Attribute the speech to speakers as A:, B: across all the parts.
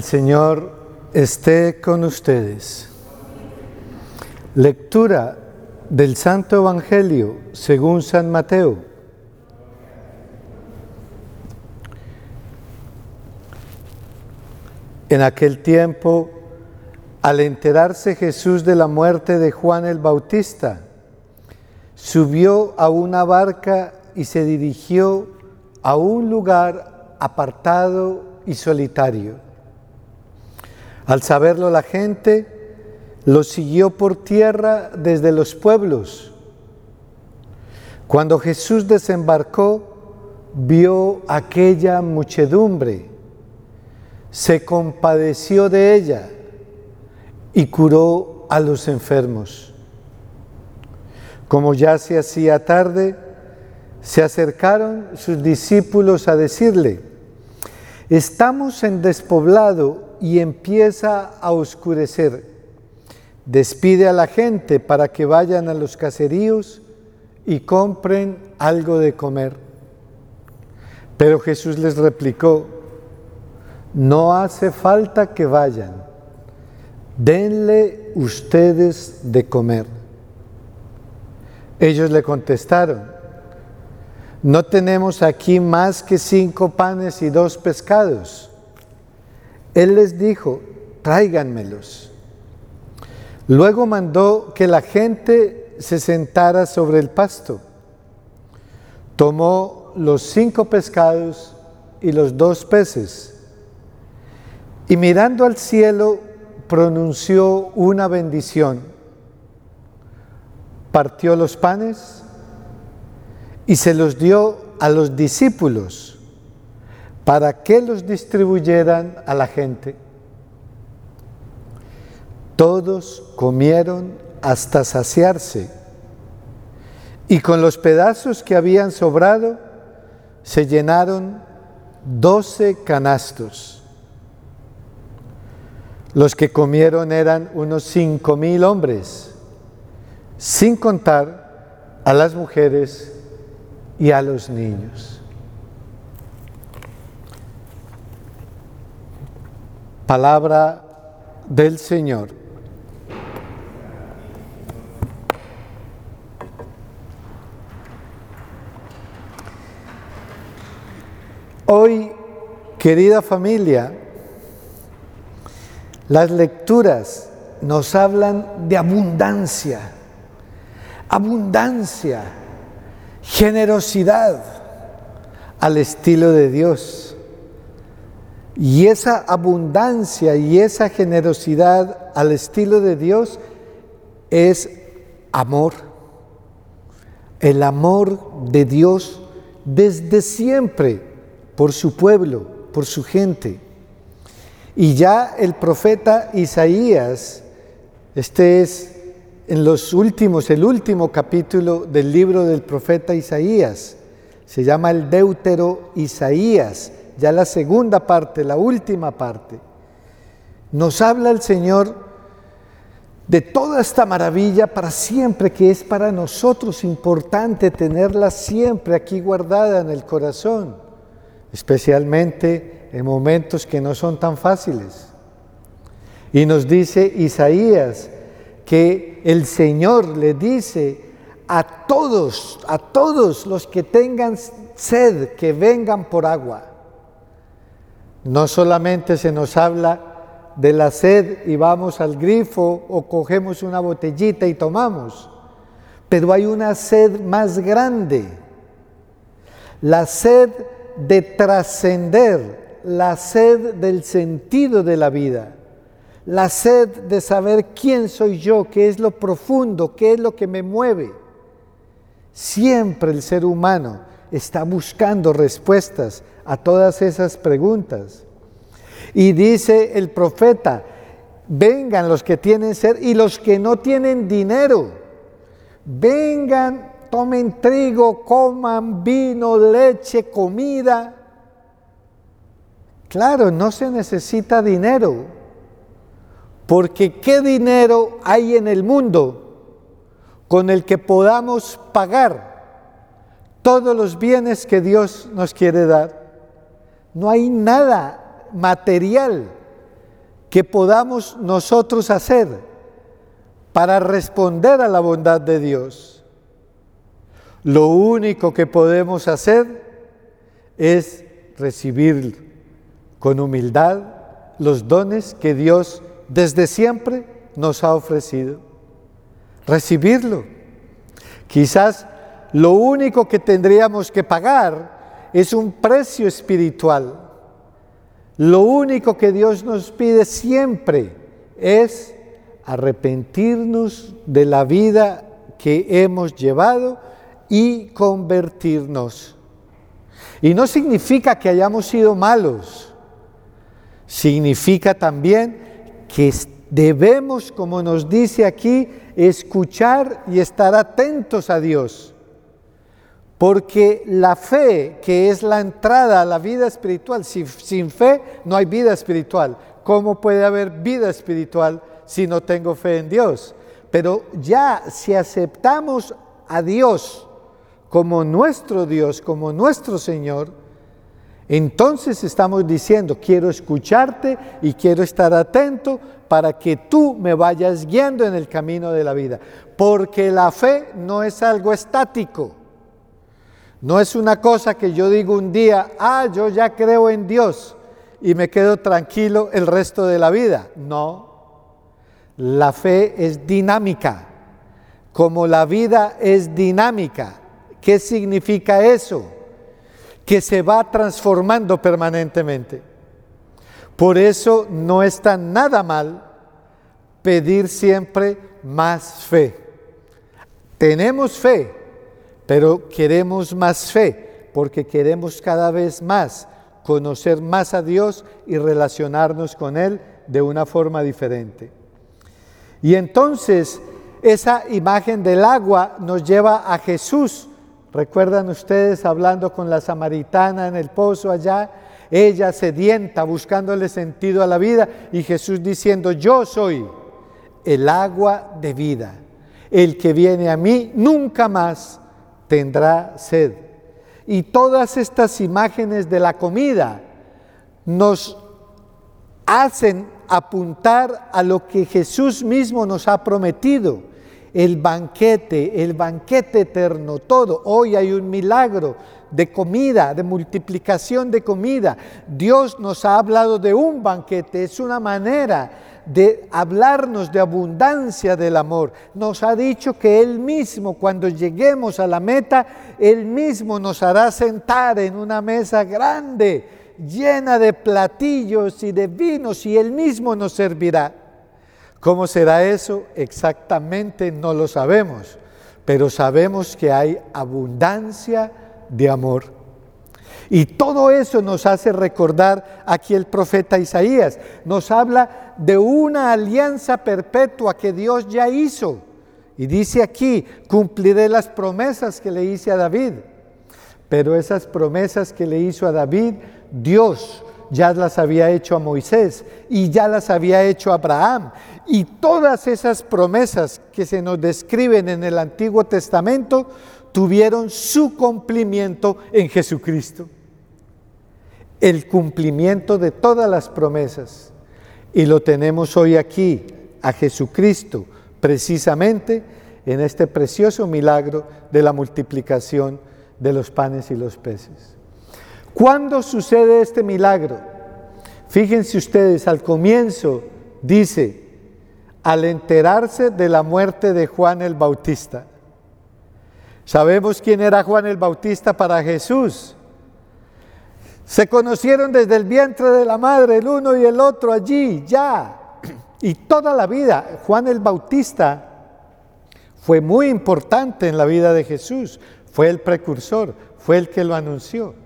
A: El Señor esté con ustedes. Lectura del Santo Evangelio según San Mateo. En aquel tiempo, al enterarse Jesús de la muerte de Juan el Bautista, subió a una barca y se dirigió a un lugar apartado y solitario. Al saberlo la gente, lo siguió por tierra desde los pueblos. Cuando Jesús desembarcó, vio aquella muchedumbre, se compadeció de ella y curó a los enfermos. Como ya se hacía tarde, se acercaron sus discípulos a decirle, estamos en despoblado y empieza a oscurecer. Despide a la gente para que vayan a los caseríos y compren algo de comer. Pero Jesús les replicó, no hace falta que vayan, denle ustedes de comer. Ellos le contestaron, no tenemos aquí más que cinco panes y dos pescados. Él les dijo, tráiganmelos. Luego mandó que la gente se sentara sobre el pasto. Tomó los cinco pescados y los dos peces y mirando al cielo pronunció una bendición. Partió los panes y se los dio a los discípulos para que los distribuyeran a la gente. Todos comieron hasta saciarse y con los pedazos que habían sobrado se llenaron doce canastos. Los que comieron eran unos cinco mil hombres, sin contar a las mujeres y a los niños. Palabra del Señor. Hoy, querida familia, las lecturas nos hablan de abundancia, abundancia, generosidad al estilo de Dios. Y esa abundancia y esa generosidad al estilo de Dios es amor. El amor de Dios desde siempre por su pueblo, por su gente. Y ya el profeta Isaías, este es en los últimos, el último capítulo del libro del profeta Isaías, se llama el Deutero Isaías, ya la segunda parte, la última parte. Nos habla el Señor de toda esta maravilla para siempre, que es para nosotros importante tenerla siempre aquí guardada en el corazón, especialmente en momentos que no son tan fáciles. Y nos dice Isaías que el Señor le dice a todos, a todos los que tengan sed, que vengan por agua. No solamente se nos habla de la sed y vamos al grifo o cogemos una botellita y tomamos, pero hay una sed más grande, la sed de trascender, la sed del sentido de la vida, la sed de saber quién soy yo, qué es lo profundo, qué es lo que me mueve. Siempre el ser humano está buscando respuestas a todas esas preguntas. Y dice el profeta, vengan los que tienen sed y los que no tienen dinero, vengan, tomen trigo, coman vino, leche, comida. Claro, no se necesita dinero, porque ¿qué dinero hay en el mundo con el que podamos pagar todos los bienes que Dios nos quiere dar? No hay nada material que podamos nosotros hacer para responder a la bondad de Dios. Lo único que podemos hacer es recibir con humildad los dones que Dios desde siempre nos ha ofrecido. Recibirlo. Quizás lo único que tendríamos que pagar es un precio espiritual lo único que Dios nos pide siempre es arrepentirnos de la vida que hemos llevado y convertirnos. Y no significa que hayamos sido malos, significa también que debemos, como nos dice aquí, escuchar y estar atentos a Dios. Porque la fe, que es la entrada a la vida espiritual, sin fe no hay vida espiritual. ¿Cómo puede haber vida espiritual si no tengo fe en Dios? Pero ya si aceptamos a Dios como nuestro Dios, como nuestro Señor, entonces estamos diciendo, quiero escucharte y quiero estar atento para que tú me vayas guiando en el camino de la vida. Porque la fe no es algo estático. No es una cosa que yo digo un día, ah, yo ya creo en Dios y me quedo tranquilo el resto de la vida. No, la fe es dinámica, como la vida es dinámica. ¿Qué significa eso? Que se va transformando permanentemente. Por eso no está nada mal pedir siempre más fe. Tenemos fe, pero queremos más fe porque queremos cada vez más conocer más a Dios y relacionarnos con Él de una forma diferente. Y entonces esa imagen del agua nos lleva a Jesús. ¿Recuerdan ustedes hablando con la samaritana en el pozo allá? Ella sedienta, buscándole sentido a la vida, y Jesús diciendo, yo soy el agua de vida. El que viene a mí nunca más tendrá sed. Y todas estas imágenes de la comida nos hacen apuntar a lo que Jesús mismo nos ha prometido, el banquete, el banquete eterno, todo. Hoy hay un milagro de comida, de multiplicación de comida. Dios nos ha hablado de un banquete, es una manera de hablarnos de abundancia del amor. Nos ha dicho que Él mismo, cuando lleguemos a la meta, Él mismo nos hará sentar en una mesa grande, llena de platillos y de vinos, y Él mismo nos servirá. ¿Cómo será eso? Exactamente no lo sabemos, pero sabemos que hay abundancia de amor. Y todo eso nos hace recordar aquí el profeta Isaías. Nos habla de una alianza perpetua que Dios ya hizo. Y dice aquí, cumpliré las promesas que le hice a David. Pero esas promesas que le hizo a David, Dios ya las había hecho a Moisés y ya las había hecho a Abraham. Y todas esas promesas que se nos describen en el Antiguo Testamento tuvieron su cumplimiento en Jesucristo el cumplimiento de todas las promesas. Y lo tenemos hoy aquí, a Jesucristo, precisamente en este precioso milagro de la multiplicación de los panes y los peces. ¿Cuándo sucede este milagro? Fíjense ustedes, al comienzo dice, al enterarse de la muerte de Juan el Bautista. Sabemos quién era Juan el Bautista para Jesús. Se conocieron desde el vientre de la madre, el uno y el otro allí, ya. Y toda la vida, Juan el Bautista fue muy importante en la vida de Jesús, fue el precursor, fue el que lo anunció.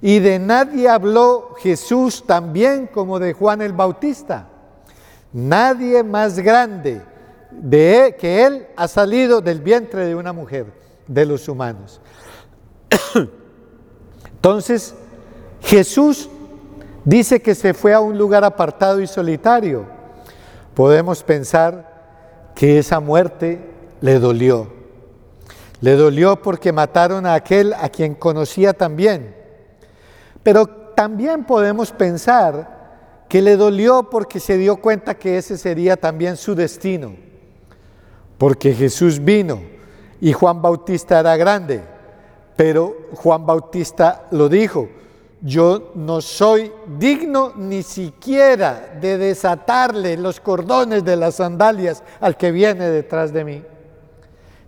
A: Y de nadie habló Jesús tan bien como de Juan el Bautista. Nadie más grande de que él ha salido del vientre de una mujer, de los humanos. Entonces, Jesús dice que se fue a un lugar apartado y solitario. Podemos pensar que esa muerte le dolió. Le dolió porque mataron a aquel a quien conocía también. Pero también podemos pensar que le dolió porque se dio cuenta que ese sería también su destino, porque Jesús vino y Juan Bautista era grande, pero Juan Bautista lo dijo, yo no soy digno ni siquiera de desatarle los cordones de las sandalias al que viene detrás de mí.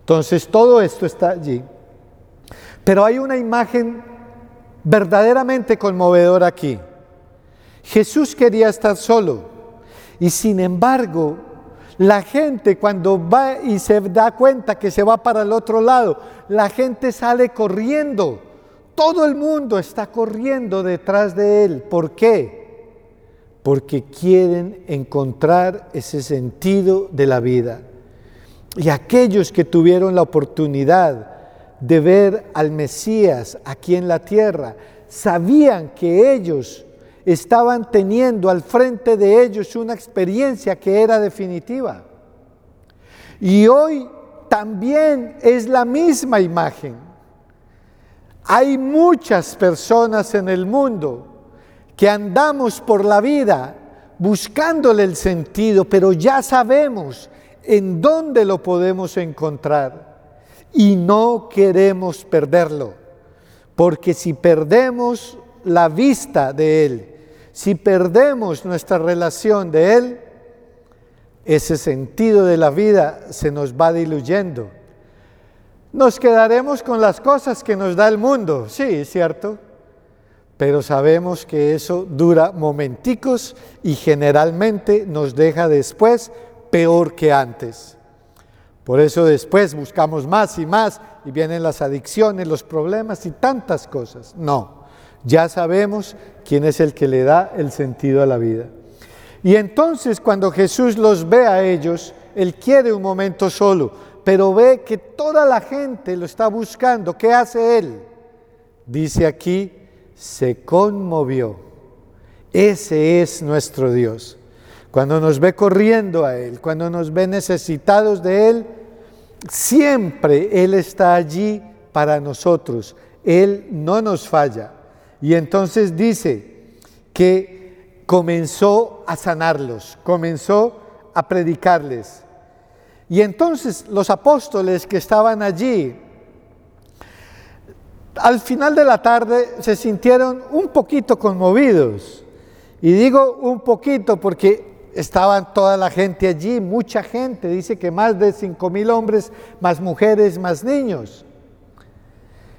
A: Entonces todo esto está allí. Pero hay una imagen verdaderamente conmovedora aquí. Jesús quería estar solo y sin embargo la gente cuando va y se da cuenta que se va para el otro lado, la gente sale corriendo. Todo el mundo está corriendo detrás de él. ¿Por qué? Porque quieren encontrar ese sentido de la vida. Y aquellos que tuvieron la oportunidad de ver al Mesías aquí en la tierra, sabían que ellos estaban teniendo al frente de ellos una experiencia que era definitiva. Y hoy también es la misma imagen. Hay muchas personas en el mundo que andamos por la vida buscándole el sentido, pero ya sabemos en dónde lo podemos encontrar y no queremos perderlo, porque si perdemos la vista de Él, si perdemos nuestra relación de Él, ese sentido de la vida se nos va diluyendo. Nos quedaremos con las cosas que nos da el mundo, sí, cierto, pero sabemos que eso dura momenticos y generalmente nos deja después peor que antes. Por eso después buscamos más y más y vienen las adicciones, los problemas y tantas cosas. No, ya sabemos quién es el que le da el sentido a la vida. Y entonces cuando Jesús los ve a ellos, Él quiere un momento solo, pero ve que toda la gente lo está buscando. ¿Qué hace Él? Dice aquí, se conmovió. Ese es nuestro Dios. Cuando nos ve corriendo a Él, cuando nos ve necesitados de Él, siempre Él está allí para nosotros. Él no nos falla. Y entonces dice que comenzó a sanarlos, comenzó a predicarles. Y entonces los apóstoles que estaban allí, al final de la tarde se sintieron un poquito conmovidos. Y digo un poquito porque estaban toda la gente allí, mucha gente, dice que más de cinco mil hombres, más mujeres, más niños.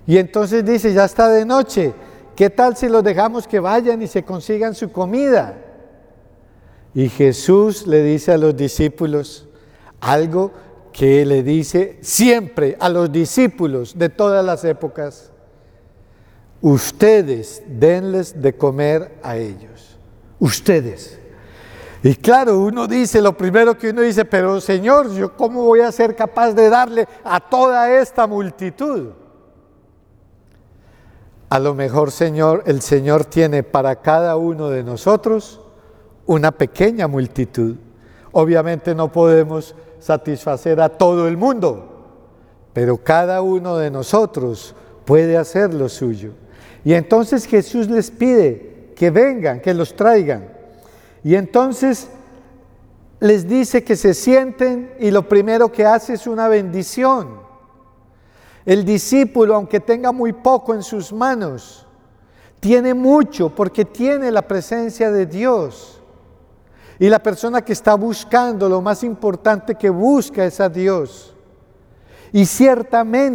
A: Y entonces dice, ya está de noche, ¿qué tal si los dejamos que vayan y se consigan su comida? Y Jesús le dice a los discípulos algo que le dice siempre a los discípulos de todas las épocas, ustedes denles de comer a ellos, ustedes. Y claro, uno dice, lo primero que uno dice, pero Señor, ¿yo cómo voy a ser capaz de darle a toda esta multitud? A lo mejor, Señor, el Señor tiene para cada uno de nosotros una pequeña multitud. Obviamente no podemos satisfacer a todo el mundo, pero cada uno de nosotros puede hacer lo suyo. Y entonces Jesús les pide que vengan, que los traigan. Y entonces les dice que se sienten y lo primero que hace es una bendición. El discípulo, aunque tenga muy poco en sus manos, tiene mucho porque tiene la presencia de Dios. Y la persona que está buscando, lo más importante que busca es a Dios. Y ciertamente